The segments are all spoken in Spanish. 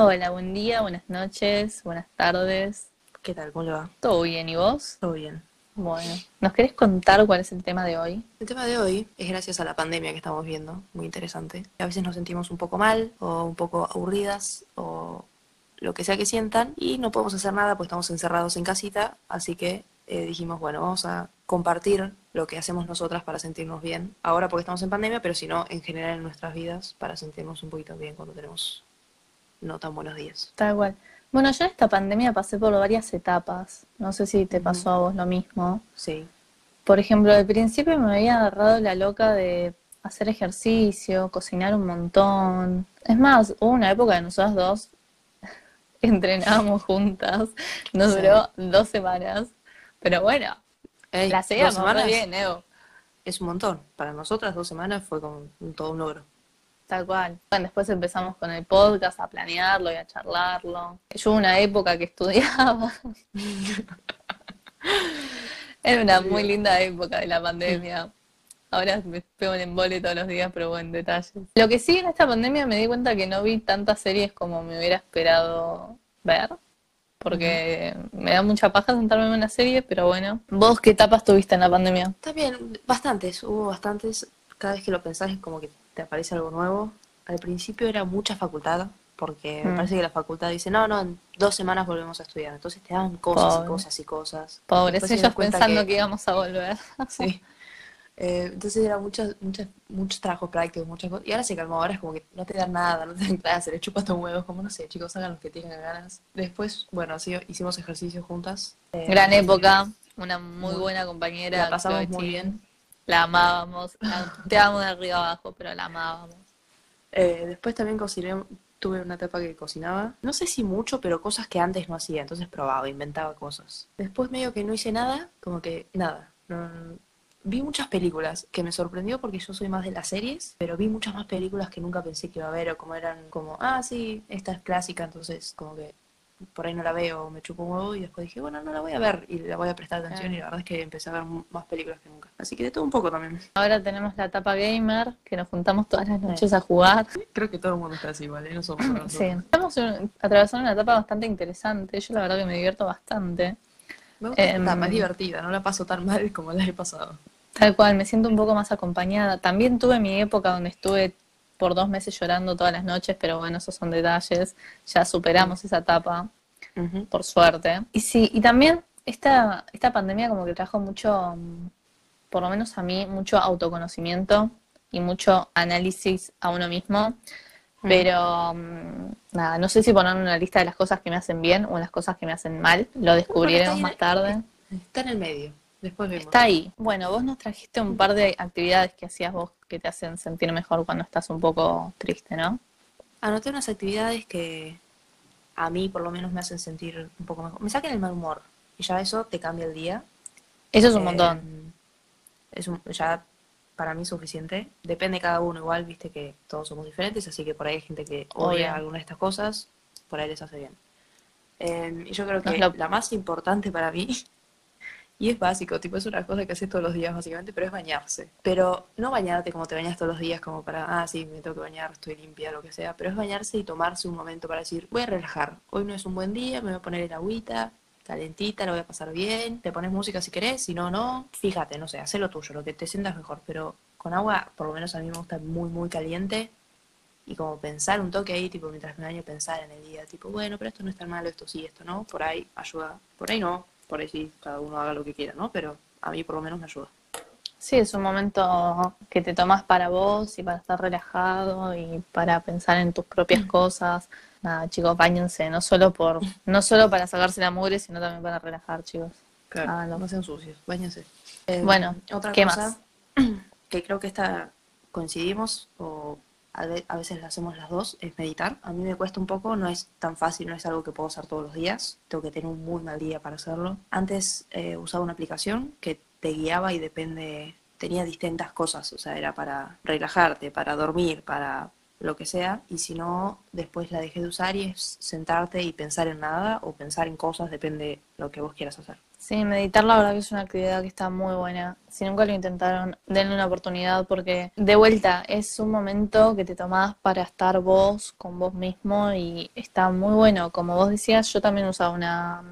Hola, buen día, buenas noches, buenas tardes. ¿Qué tal? ¿Cómo le va? ¿Todo bien y vos? Todo bien. Bueno, ¿nos querés contar cuál es el tema de hoy? El tema de hoy es gracias a la pandemia que estamos viendo, muy interesante. A veces nos sentimos un poco mal o un poco aburridas o lo que sea que sientan y no podemos hacer nada porque estamos encerrados en casita, así que eh, dijimos, bueno, vamos a compartir lo que hacemos nosotras para sentirnos bien, ahora porque estamos en pandemia, pero si no, en general en nuestras vidas, para sentirnos un poquito bien cuando tenemos no tan buenos días. Tal cual. Bueno, yo en esta pandemia pasé por varias etapas. No sé si te pasó a vos lo mismo. Sí. Por ejemplo, al principio me había agarrado la loca de hacer ejercicio, cocinar un montón. Es más, hubo una época que nosotras dos entrenábamos juntas. Nos Sí. duró dos semanas. Pero bueno, Ey, la dos seguíamos bien, Evo. es un montón. Para nosotras dos semanas fue como todo un logro. Tal cual. Bueno, después empezamos con el podcast a planearlo y a charlarlo. Yo hubo una época que estudiaba. Era una muy linda época de la pandemia. Ahora me pego en embole todos los días, pero bueno, detalles. Lo que sí en esta pandemia me di cuenta que no vi tantas series como me hubiera esperado ver. Porque me da mucha paja sentarme en una serie, pero bueno. ¿Vos qué etapas tuviste en la pandemia? También, bastantes, hubo bastantes. Cada vez que lo pensás es como que te aparece algo nuevo. Al principio era mucha facultad, porque me Mm. parece que la facultad dice, no, no, en dos semanas volvemos a estudiar. Entonces te dan cosas Pobre. y cosas y cosas. Pobres, ellos pensando que... íbamos a volver. Sí. Eh, entonces era muchos, muchos, muchos trabajos prácticos, muchas cosas. Y ahora se calmó, ahora es como que no te dan nada, no te dan clase, le chupas tus huevos, como no sé, chicos, hagan lo que tengan ganas. Después, bueno, así hicimos ejercicio juntas. Eh, Gran época, una muy buena compañera. la pasamos muy bien. La amábamos, la amo de arriba abajo, pero la amábamos. Eh, después también cociné, tuve una etapa que cocinaba, no sé si mucho, pero cosas que antes no hacía, entonces probaba, inventaba cosas. Después medio que no hice nada, como que nada. vi muchas películas que me sorprendió porque yo soy más de las series, pero vi muchas más películas que nunca pensé que iba a ver o como eran como, ah, sí, esta es clásica, entonces como que por ahí no la veo, me chupo un huevo y después dije, bueno, no la voy a ver y la voy a prestar atención Claro. y la verdad es que empecé a ver más películas que nunca. Así que de todo un poco también. Ahora tenemos la etapa gamer, que nos juntamos todas las noches a jugar. Creo que todo el mundo está así, ¿vale? No somos Sí, estamos atravesando una etapa bastante interesante. Yo la verdad que me divierto bastante. Me gusta esta Em, etapa, es divertida, no la paso tan mal como la he pasado. Tal cual, me siento un poco más acompañada. También tuve mi época donde estuve por dos meses llorando todas las noches, pero bueno, esos son detalles. Ya superamos esa etapa. por suerte. Y sí, y también esta, esta pandemia como que trajo mucho, mm, por lo menos a mí, mucho autoconocimiento y mucho análisis a uno mismo. Mm. Pero mm, nada, no sé si poner una lista de las cosas que me hacen bien o las cosas que me hacen mal. Lo descubriremos más tarde. Está en el medio, después vemos. Está ahí. Bueno, vos nos trajiste un par de actividades que hacías vos que te hacen sentir mejor cuando estás un poco triste, ¿no? Anoté unas actividades que a mí por lo menos me hacen sentir un poco mejor. Me sacan el mal humor y ya eso te cambia el día. Eso es un Eh, montón. Es un- ya para mí suficiente. Depende de cada uno igual, viste que todos somos diferentes, así que por ahí hay gente que odia alguna de estas cosas, por ahí les hace bien. Eh, y yo creo que lo- la más importante para mí, y es básico, tipo es una cosa que haces todos los días básicamente, pero es bañarse. Pero no bañarte como te bañas todos los días, como para, ah, sí, me tengo que bañar, estoy limpia, lo que sea, pero es bañarse y tomarse un momento para decir, voy a relajar, hoy no es un buen día, me voy a poner el agüita, calentita, lo voy a pasar bien, te pones música si querés, si no, no, fíjate, no sé, haz lo tuyo, lo que te sientas mejor, pero con agua, por lo menos a mí me gusta muy, muy caliente, y como pensar un toque ahí, tipo, mientras me baño, pensar en el día, tipo, bueno, pero esto no es tan malo, esto sí, esto no, por ahí ayuda, por ahí no, por ahí sí, cada uno haga lo que quiera, ¿no? Pero a mí por lo menos me ayuda. Sí, es un momento que te tomas para vos y para estar relajado y para pensar en tus propias cosas. Nada, chicos, bañense, no solo por, no solo para sacarse la mugre, sino también para relajar, chicos. Claro, Ah, no. no sean sucios, bañense. Eh, Bueno, otra ¿qué cosa más? que creo que esta coincidimos o a, ve- a veces la hacemos las dos es meditar. A mí me cuesta un poco, no es tan fácil, no es algo que puedo hacer todos los días. Tengo que tener un muy mal día para hacerlo. Antes eh, usaba una aplicación que te guiaba y depende, tenía distintas cosas, o sea, era para relajarte, para dormir, para lo que sea, y si no, después la dejé de usar y es sentarte y pensar en nada o pensar en cosas, depende de lo que vos quieras hacer. Sí, meditar la verdad que es una actividad que está muy buena. Si nunca lo intentaron, denle una oportunidad porque de vuelta es un momento que te tomás para estar vos con vos mismo y está muy bueno. Como vos decías, yo también usaba una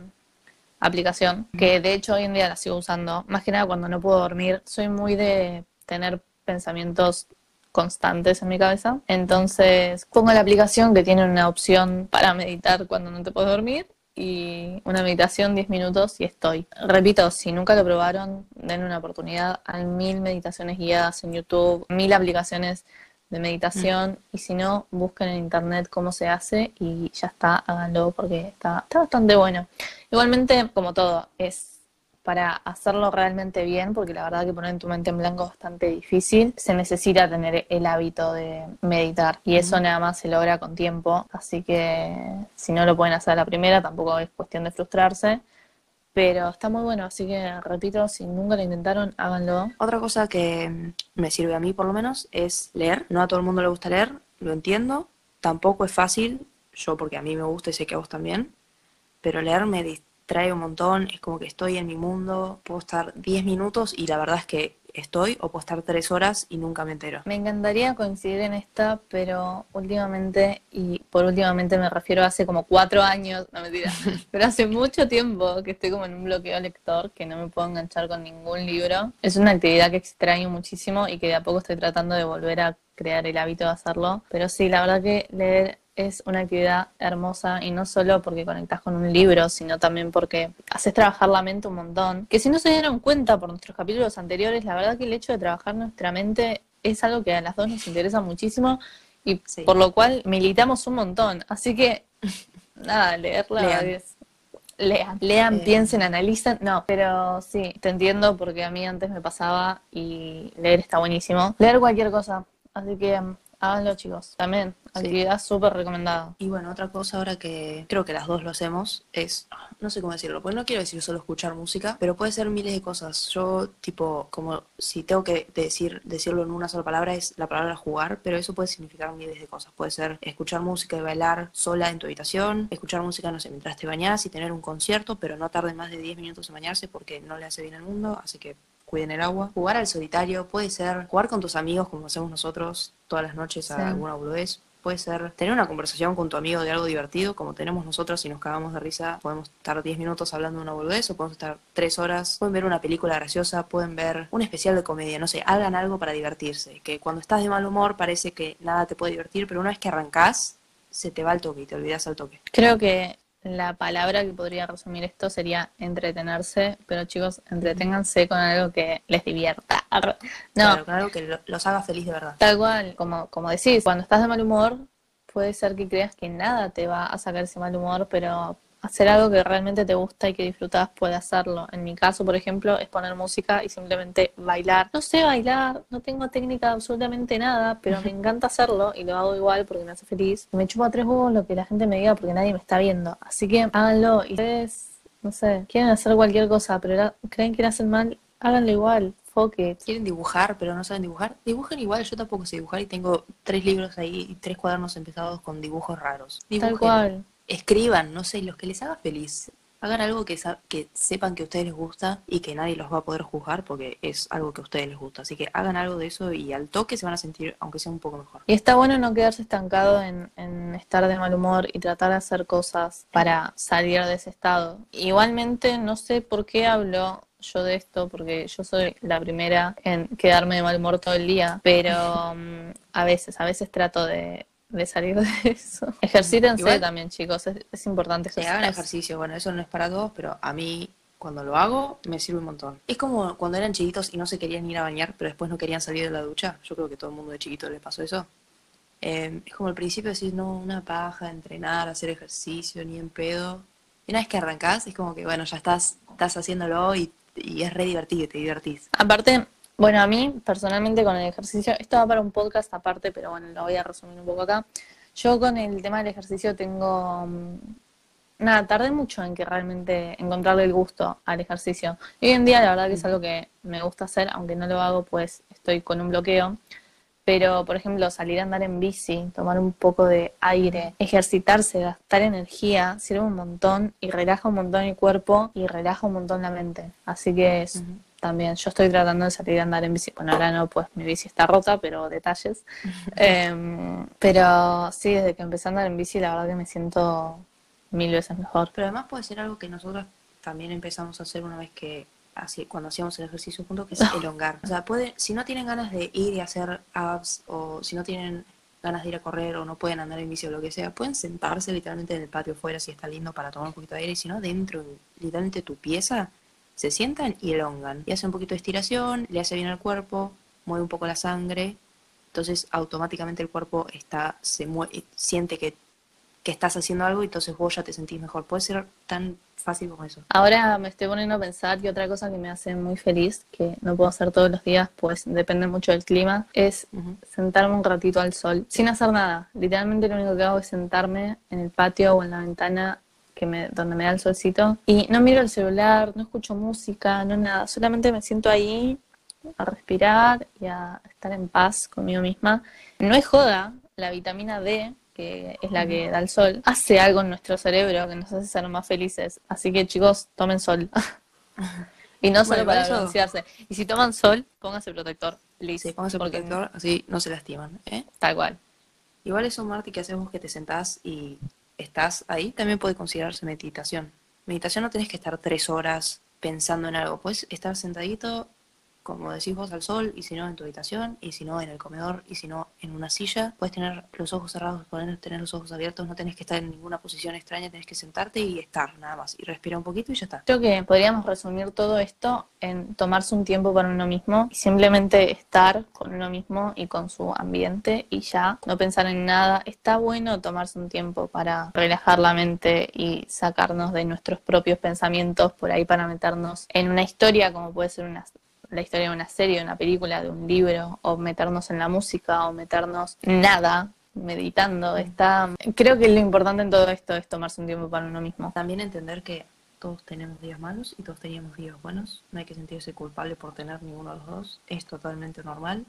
aplicación que de hecho hoy en día la sigo usando, más que nada cuando no puedo dormir. Soy muy de tener pensamientos constantes en mi cabeza. Entonces pongo la aplicación que tiene una opción para meditar cuando no te puedes dormir y una meditación 10 minutos y estoy. Repito, si nunca lo probaron, den una oportunidad. Hay mil meditaciones guiadas en YouTube, mil aplicaciones de meditación mm. y si no, busquen en internet cómo se hace y ya está, háganlo porque está, está bastante bueno. Igualmente, como todo, es para hacerlo realmente bien, porque la verdad que poner tu mente en blanco es bastante difícil, se necesita tener el hábito de meditar y eso nada más se logra con tiempo, así que si no lo pueden hacer a la primera tampoco es cuestión de frustrarse. Pero está muy bueno, así que repito, si nunca lo intentaron, háganlo. Otra cosa que me sirve a mí por lo menos es leer. No a todo el mundo le gusta leer, lo entiendo. Tampoco es fácil, yo porque a mí me gusta y sé que a vos también. Pero leer me, trae un montón, es como que estoy en mi mundo, puedo estar 10 minutos y la verdad es que estoy, o puedo estar 3 horas y nunca me entero. Me encantaría coincidir en esta, pero últimamente, y por últimamente me refiero a hace como 4 años, no mentira, pero hace mucho tiempo que estoy como en un bloqueo lector, que no me puedo enganchar con ningún libro. Es una actividad que extraño muchísimo y que de a poco estoy tratando de volver a crear el hábito de hacerlo, pero sí, la verdad que leer es una actividad hermosa y no solo porque conectas con un libro, sino también porque haces trabajar la mente un montón. Que si no se dieron cuenta por nuestros capítulos anteriores, la verdad que el hecho de trabajar nuestra mente es algo que a las dos nos interesa muchísimo y por lo cual militamos un montón. Así que, nada, leerla lean. lean, lean, eh. piensen, analicen. No, pero sí, te entiendo porque a mí antes me pasaba y leer está buenísimo. Leer cualquier cosa. Así que Háganlo, chicos. También, actividad súper recomendada. Y bueno, otra cosa ahora que creo que las dos lo hacemos es, no sé cómo decirlo, pues no quiero decir solo escuchar música, pero puede ser miles de cosas. Yo, tipo, como si tengo que decir decirlo en una sola palabra, es la palabra jugar, pero eso puede significar miles de cosas. Puede ser escuchar música y bailar sola en tu habitación, escuchar música, no sé, mientras te bañas y tener un concierto, pero no tarde más de 10 minutos en bañarse porque no le hace bien al mundo, así que cuiden el agua. Jugar al solitario puede ser jugar con tus amigos como hacemos nosotros todas las noches a alguna boludez. Puede ser tener una conversación con tu amigo de algo divertido, como tenemos nosotros y nos cagamos de risa. Podemos estar 10 minutos hablando de una boludez o podemos estar 3 horas. Pueden ver una película graciosa, pueden ver un especial de comedia. No sé, hagan algo para divertirse. Que cuando estás de mal humor parece que nada te puede divertir, pero una vez que arrancás, se te va el toque y te olvidas al toque. Creo que la palabra que podría resumir esto sería entretenerse, pero chicos, entreténganse con algo que les divierta. No, con algo que los haga feliz de verdad. Tal cual, como, como decís, cuando estás de mal humor, puede ser que creas que nada te va a sacar ese mal humor, pero hacer algo que realmente te gusta y que disfrutas puede hacerlo. En mi caso, por ejemplo, es poner música y simplemente bailar. No sé bailar, no tengo técnica absolutamente nada, pero me encanta hacerlo y lo hago igual porque me hace feliz. me chupo a tres huevos lo que la gente me diga porque nadie me está viendo. Así que háganlo y ustedes, no sé, quieren hacer cualquier cosa, pero creen que hacen mal, háganlo igual. Quieren dibujar, pero no saben dibujar. Dibujen igual, yo tampoco sé dibujar y tengo tres libros ahí y tres cuadernos empezados con dibujos raros. Tal cual escriban, no sé, los que les haga feliz. Hagan algo que, que sepan que a ustedes les gusta y que nadie los va a poder juzgar porque es algo que a ustedes les gusta. Así que hagan algo de eso y al toque se van a sentir, aunque sea un poco mejor. Y está bueno no quedarse estancado en, en estar de mal humor y tratar de hacer cosas para salir de ese estado. Igualmente, no sé por qué hablo yo de esto porque yo soy la primera en quedarme de mal humor todo el día, pero mm, a veces, a veces trato de, de salir de eso. Ejercítense también, chicos, es, importante que hagan ejercicio, bueno, eso no es para todos, pero a mí cuando lo hago me sirve un montón. Es como cuando eran chiquitos y no se querían ir a bañar, pero después no querían salir de la ducha. Yo creo que todo el mundo de chiquito le pasó eso. Em, es como al principio decís, no, una paja, entrenar, hacer ejercicio, ni en pedo. Y una vez que arrancás, es como que, bueno, ya estás, estás haciéndolo y, y es re divertido, te divertís. Aparte, bueno, a mí personalmente con el ejercicio, esto va para un podcast aparte, pero bueno, lo voy a resumir un poco acá. Yo con el tema del ejercicio tengo... Mm, nada, tardé mucho en que realmente encontrarle el gusto al ejercicio. hoy en día la verdad que es algo que me gusta hacer, aunque no lo hago, pues estoy con un bloqueo. Pero, por ejemplo, salir a andar en bici, tomar un poco de aire, ejercitarse, gastar energía, sirve un montón y relaja un montón el cuerpo y relaja un montón la mente. Así que es, también, yo estoy tratando de salir a andar en bici. Bueno, ahora no, pues mi bici está rota, pero detalles. Em, pero sí, desde que empecé a andar en bici, la verdad que me siento mil veces mejor. Pero además puede ser algo que nosotros también empezamos a hacer una vez que así cuando hacíamos el ejercicio juntos, que es elongar. O sea, puede, si no tienen ganas de ir y hacer abs, o si no tienen ganas de ir a correr, o no pueden andar en bici o lo que sea, pueden sentarse literalmente en el patio fuera si está lindo para tomar un poquito de aire, y si no, dentro, literalmente tu pieza, se sientan y elongan. Y hace un poquito de estiración, le hace bien al cuerpo, mueve un poco la sangre, entonces automáticamente el cuerpo está, se mueve, siente que, que estás haciendo algo y entonces vos ya te sentís mejor. Puede ser tan fácil como eso. Ahora me estoy poniendo a pensar que otra cosa que me hace muy feliz, que no puedo hacer todos los días, pues depende mucho del clima, es sentarme un ratito al sol, sin hacer nada. Literalmente lo único que hago es sentarme en el patio o en la ventana que me, donde me da el solcito y no miro el celular, no escucho música, no nada, solamente me siento ahí a respirar y a estar en paz conmigo misma. No es joda, la vitamina D que es la que da el sol, hace algo en nuestro cerebro que nos hace ser más felices. Así que chicos, tomen sol. y no solo para broncearse. Y si toman sol, pónganse protector. Listo. pónganse protector, así no se lastiman. ¿eh? Tal cual. Igual eso, Marti, que hacemos que te sentás y estás ahí, también puede considerarse meditación. Meditación no tienes que estar tres horas pensando en algo. Puedes estar sentadito como decís vos, al sol, y si no en tu habitación, y si no en el comedor, y si no en una silla. Puedes tener los ojos cerrados, puedes tener los ojos abiertos, no tenés que estar en ninguna posición extraña, tenés que sentarte y estar nada más, y respirar un poquito y ya está. Creo que podríamos resumir todo esto en tomarse un tiempo para uno mismo y simplemente estar con uno mismo y con su ambiente y ya, no pensar en nada. Está bueno tomarse un tiempo para relajar la mente y sacarnos de nuestros propios pensamientos por ahí para meternos en una historia como puede ser una la historia de una serie, de una película, de un libro, o meternos en la música, o meternos nada, meditando. Está, creo que lo importante en todo esto es tomarse un tiempo para uno mismo. También entender que todos tenemos días malos y todos teníamos días buenos. No hay que sentirse culpable por tener ninguno de los dos. Es totalmente normal.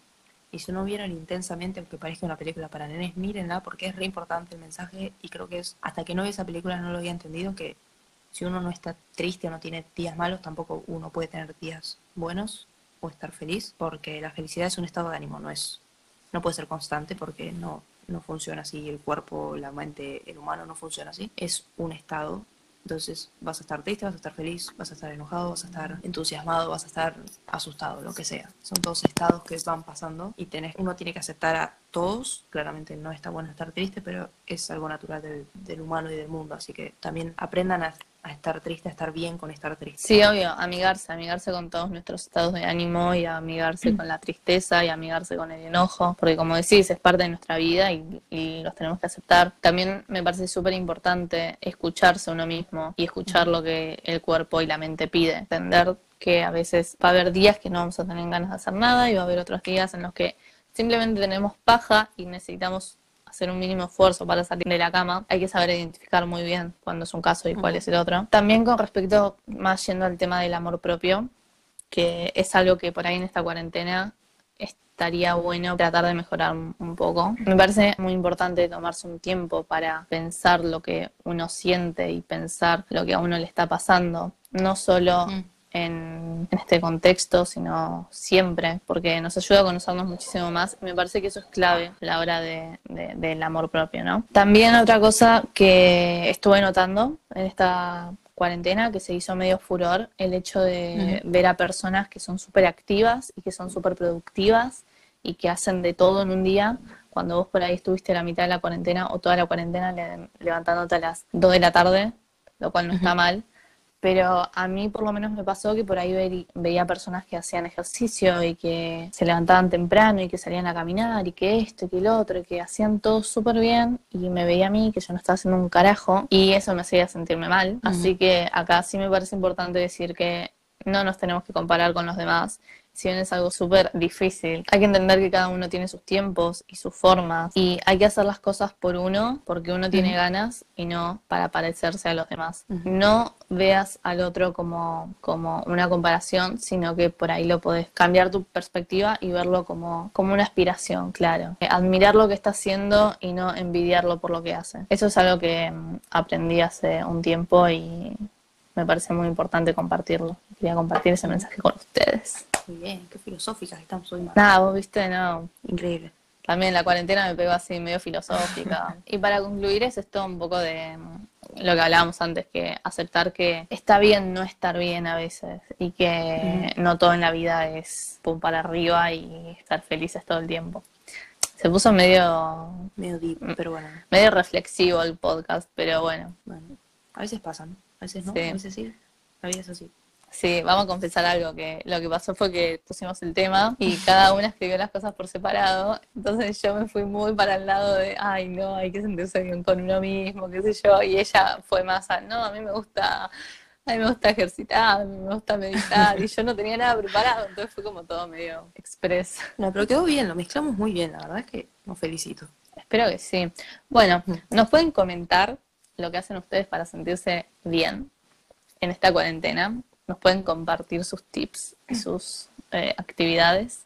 Y si no vieron intensamente, aunque parezca una película para nenes, mírenla porque es re importante el mensaje y creo que es, hasta que no vi esa película no lo había entendido, que si uno no está triste o no tiene días malos, tampoco uno puede tener días buenos o estar feliz, porque la felicidad es un estado de ánimo, no es, no puede ser constante porque no, no funciona así, el cuerpo, la mente, el humano no funciona así, es un estado. Entonces vas a estar triste, vas a estar feliz, vas a estar enojado, vas a estar entusiasmado, vas a estar asustado, lo que sea. Son todos estados que van pasando y tenés, uno tiene que aceptar a todos. Claramente no está bueno estar triste, pero es algo natural del, del humano y del mundo. Así que también aprendan a estar triste, estar bien con estar triste. Sí, obvio, amigarse, amigarse con todos nuestros estados de ánimo y amigarse con la tristeza y amigarse con el enojo, porque como decís, es parte de nuestra vida y, los tenemos que aceptar. También me parece súper importante escucharse uno mismo y escuchar lo que el cuerpo y la mente pide, entender que a veces va a haber días que no vamos a tener ganas de hacer nada y va a haber otros días en los que simplemente tenemos paja y necesitamos hacer un mínimo esfuerzo para salir de la cama, hay que saber identificar muy bien cuándo es un caso y cuál es el otro. También con respecto, más yendo al tema del amor propio, que es algo que por ahí en esta cuarentena estaría bueno tratar de mejorar un poco. Me parece muy importante tomarse un tiempo para pensar lo que uno siente y pensar lo que a uno le está pasando, no solo en, este contexto, sino siempre, porque nos ayuda a conocernos muchísimo más. Me parece que eso es clave a la hora de, del amor propio, ¿no? También otra cosa que estuve notando en esta cuarentena que se hizo medio furor, el hecho de ver a personas que son súper activas y que son súper productivas y que hacen de todo en un día, cuando vos por ahí estuviste la mitad de la cuarentena o toda la cuarentena levantándote a las 2 de la tarde, lo cual no está mal, pero a mí por lo menos me pasó que por ahí veía personas que hacían ejercicio y que se levantaban temprano y que salían a caminar y que esto y que el otro y que hacían todo súper bien y me veía a mí que yo no estaba haciendo un carajo y eso me hacía sentirme mal. Así que acá sí me parece importante decir que no nos tenemos que comparar con los demás, si bien es algo súper difícil, hay que entender que cada uno tiene sus tiempos y sus formas y hay que hacer las cosas por uno porque uno tiene ganas y no para parecerse a los demás. No veas al otro como, como una comparación, sino que por ahí lo podés cambiar tu perspectiva y verlo como, como una aspiración, claro. Admirar lo que está haciendo y no envidiarlo por lo que hace. Eso es algo que mm, aprendí hace un tiempo y me parece muy importante compartirlo. Quería compartir ese mensaje con ustedes. Muy bien, qué filosóficas estamos hoy. Nada, vos viste, no. Increíble. También la cuarentena me pegó así medio filosófica. y para concluir es esto un poco de mm, lo que hablábamos antes, que aceptar que está bien no estar bien a veces y que no todo en la vida es pum para arriba y estar felices todo el tiempo. Se puso medio... Medio deep, mm, pero bueno. Medio reflexivo el podcast, pero bueno. Bueno, a veces pasa, ¿no? A veces no, a veces sí. La vida es así. Sí, vamos a confesar algo, que lo que pasó fue que pusimos el tema y cada una escribió las cosas por separado, entonces yo me fui muy para el lado de, ay no, hay que sentirse bien con uno mismo, qué sé yo, y ella fue más a, no, a mí me gusta, a mí me gusta ejercitar, a mí me gusta meditar, y yo no tenía nada preparado, entonces fue como todo medio express. No, pero quedó bien, lo mezclamos muy bien, la verdad es que nos felicito. Espero que sí. Bueno, nos pueden comentar lo que hacen ustedes para sentirse bien en esta cuarentena. Nos pueden compartir sus tips y sus eh, actividades.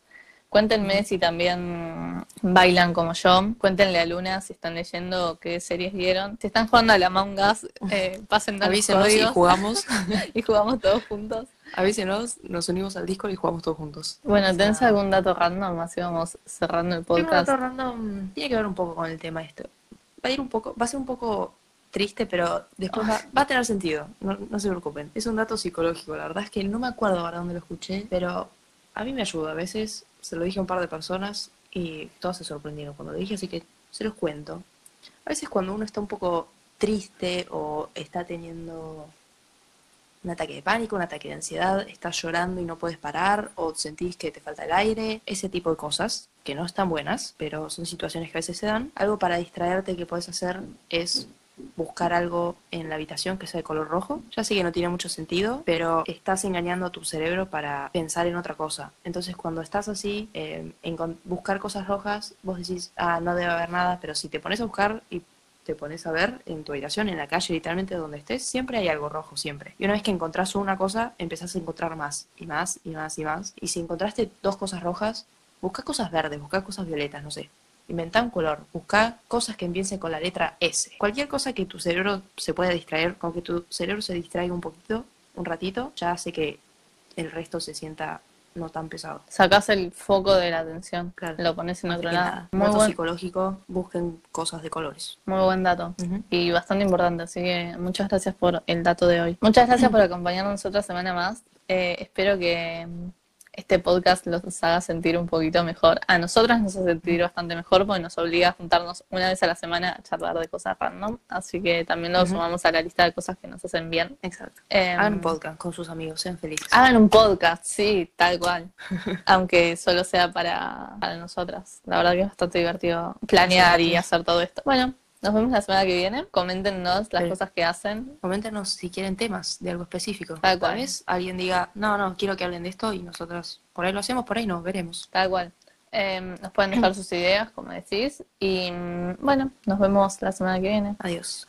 Cuéntenme si también bailan como yo. Cuéntenle a Luna si están leyendo qué series vieron. Si están jugando a la Among Us, eh, pasen Avísenos y jugamos. y jugamos todos juntos. Avísenos, nos unimos al Discord y jugamos todos juntos. Bueno, ¿tenés algún dato random? Así vamos cerrando el podcast. Un dato random tiene que ver un poco con el tema esto. Va a ir un poco, va a ser un poco triste, pero después va, a tener sentido, no, se preocupen. Es un dato psicológico, la verdad es que no me acuerdo ahora dónde lo escuché, pero a mí me ayuda. A veces se lo dije a un par de personas y todas se sorprendieron cuando lo dije, así que se los cuento. A veces cuando uno está un poco triste o está teniendo un ataque de pánico, un ataque de ansiedad, estás llorando y no puedes parar o sentís que te falta el aire, ese tipo de cosas que no están buenas, pero son situaciones que a veces se dan. Algo para distraerte que puedes hacer es buscar algo en la habitación que sea de color rojo. Ya sé que no tiene mucho sentido, pero estás engañando a tu cerebro para pensar en otra cosa. Entonces cuando estás así, eh, en buscar cosas rojas, vos decís, ah, no debe haber nada, pero si te pones a buscar y te pones a ver en tu habitación, en la calle, literalmente donde estés, siempre hay algo rojo, siempre. Y una vez que encontrás una cosa, empezás a encontrar más, y más, y más, y más. Y si encontraste dos cosas rojas, busca cosas verdes, busca cosas violetas, no sé. Inventa un color, busca cosas que empiecen con la letra S. Cualquier cosa que tu cerebro se pueda distraer, con que tu cerebro se distraiga un poquito, un ratito, ya hace que el resto se sienta no tan pesado. Sacas el foco de la atención, claro. lo pones en otro lado. Muy buen... psicológico, busquen cosas de colores. Muy buen dato y bastante importante, así que muchas gracias por el dato de hoy. Muchas gracias por acompañarnos otra semana más. Eh, espero que este podcast los haga sentir un poquito mejor. A nosotras nos hace sentir bastante mejor porque nos obliga a juntarnos una vez a la semana a charlar de cosas random. Así que también nos sumamos a la lista de cosas que nos hacen bien. Exacto. Em, hagan un podcast con sus amigos, sean felices. Hagan un podcast, sí, tal cual. Aunque solo sea para, para nosotras. La verdad que es bastante divertido planear y hacer todo esto. Bueno, nos vemos la semana que viene. Coméntenos las cosas que hacen. Coméntenos si quieren temas de algo específico. Tal cual. vez alguien diga, no, no, quiero que hablen de esto y nosotros por ahí lo hacemos, por ahí no, veremos. Tal cual. Em, nos pueden dejar sus ideas, como decís. Y mm, bueno, nos vemos la semana que viene. Adiós.